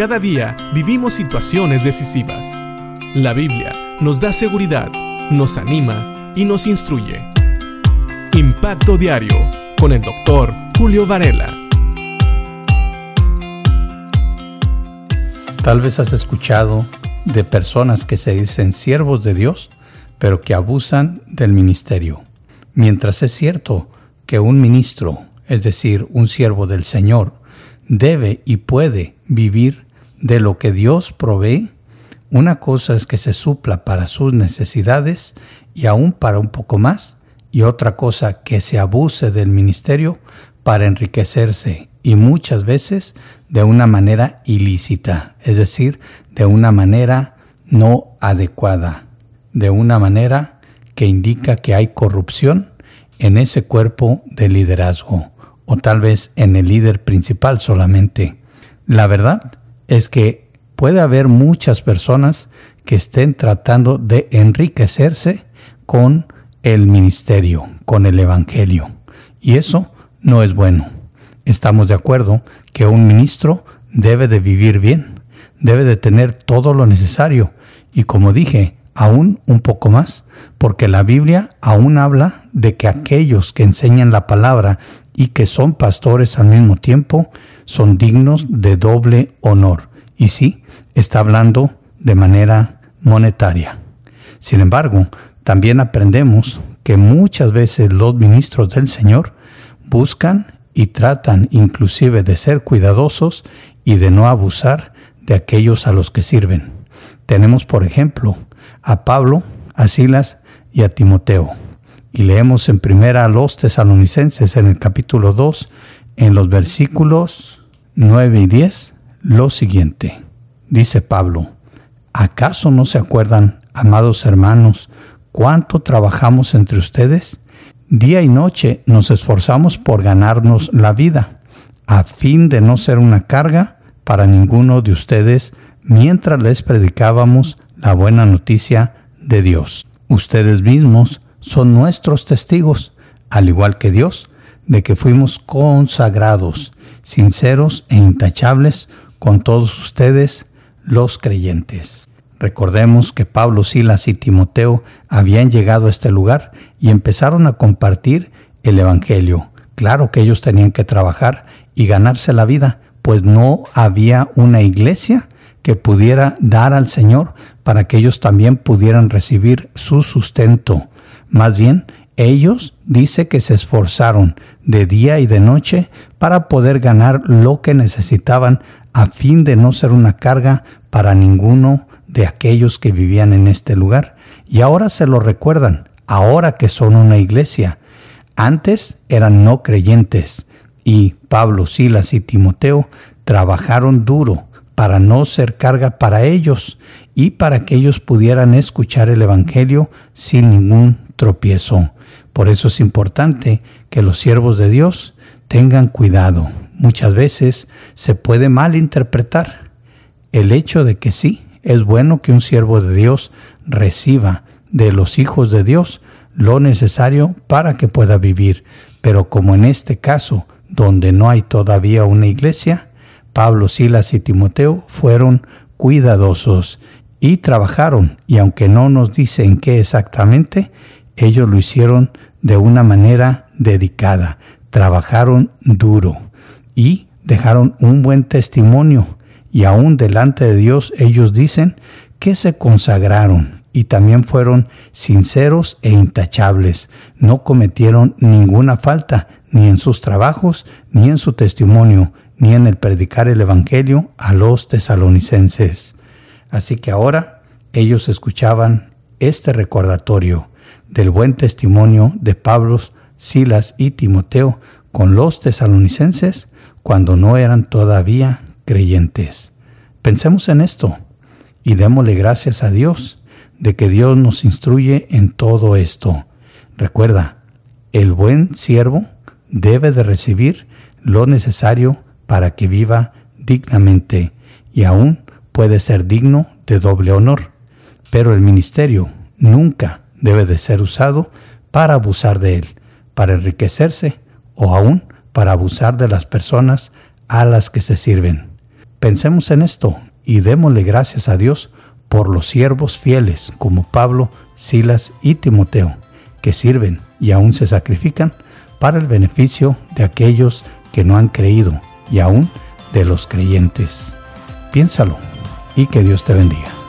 Cada día vivimos situaciones decisivas. La Biblia nos da seguridad, nos anima y nos instruye. Impacto Diario con el doctor Julio Varela. Tal vez has escuchado de personas que se dicen siervos de Dios, pero que abusan del ministerio. Mientras es cierto que un ministro, es decir, un siervo del Señor, debe y puede vivir de lo que Dios provee, una cosa es que se supla para sus necesidades y aún para un poco más, y otra cosa que se abuse del ministerio para enriquecerse y muchas veces de una manera ilícita, es decir, de una manera no adecuada, de una manera que indica que hay corrupción en ese cuerpo de liderazgo o tal vez en el líder principal solamente. La verdad es que puede haber muchas personas que estén tratando de enriquecerse con el ministerio, con el Evangelio. Y eso no es bueno. Estamos de acuerdo que un ministro debe de vivir bien, debe de tener todo lo necesario y como dije, aún un poco más, porque la Biblia aún habla de que aquellos que enseñan la palabra y que son pastores al mismo tiempo son dignos de doble honor. Y sí, está hablando de manera monetaria. Sin embargo, también aprendemos que muchas veces los ministros del Señor buscan y tratan inclusive de ser cuidadosos y de no abusar de aquellos a los que sirven. Tenemos, por ejemplo, a Pablo, a Silas y a Timoteo. Y leemos en primera a los tesalonicenses en el capítulo 2, en los versículos 9 y 10, lo siguiente. Dice Pablo, ¿acaso no se acuerdan, amados hermanos, cuánto trabajamos entre ustedes? Día y noche nos esforzamos por ganarnos la vida, a fin de no ser una carga para ninguno de ustedes mientras les predicábamos la buena noticia de Dios. Ustedes mismos son nuestros testigos, al igual que Dios, de que fuimos consagrados, sinceros e intachables con todos ustedes, los creyentes. Recordemos que Pablo, Silas y Timoteo habían llegado a este lugar y empezaron a compartir el Evangelio. Claro que ellos tenían que trabajar y ganarse la vida, pues no había una iglesia que pudiera dar al Señor para que ellos también pudieran recibir su sustento. Más bien, ellos dice que se esforzaron de día y de noche para poder ganar lo que necesitaban a fin de no ser una carga para ninguno de aquellos que vivían en este lugar. Y ahora se lo recuerdan, ahora que son una iglesia. Antes eran no creyentes y Pablo, Silas y Timoteo trabajaron duro para no ser carga para ellos y para que ellos pudieran escuchar el Evangelio sin ningún tropiezo. Por eso es importante que los siervos de Dios tengan cuidado. Muchas veces se puede malinterpretar el hecho de que sí, es bueno que un siervo de Dios reciba de los hijos de Dios lo necesario para que pueda vivir. Pero como en este caso, donde no hay todavía una iglesia, Pablo, Silas y Timoteo fueron cuidadosos y trabajaron, y aunque no nos dicen qué exactamente, ellos lo hicieron de una manera dedicada, trabajaron duro y dejaron un buen testimonio, y aún delante de Dios ellos dicen que se consagraron y también fueron sinceros e intachables, no cometieron ninguna falta, ni en sus trabajos, ni en su testimonio, ni en el predicar el Evangelio a los tesalonicenses. Así que ahora ellos escuchaban este recordatorio del buen testimonio de Pablo, Silas y Timoteo con los tesalonicenses cuando no eran todavía creyentes. Pensemos en esto y démosle gracias a Dios de que Dios nos instruye en todo esto. Recuerda, el buen siervo debe de recibir lo necesario para que viva dignamente y aún puede ser digno de doble honor. Pero el ministerio nunca debe de ser usado para abusar de él, para enriquecerse o aún para abusar de las personas a las que se sirven. Pensemos en esto y démosle gracias a Dios por los siervos fieles como Pablo, Silas y Timoteo, que sirven y aún se sacrifican para el beneficio de aquellos que no han creído y aún de los creyentes. Piénsalo y que Dios te bendiga.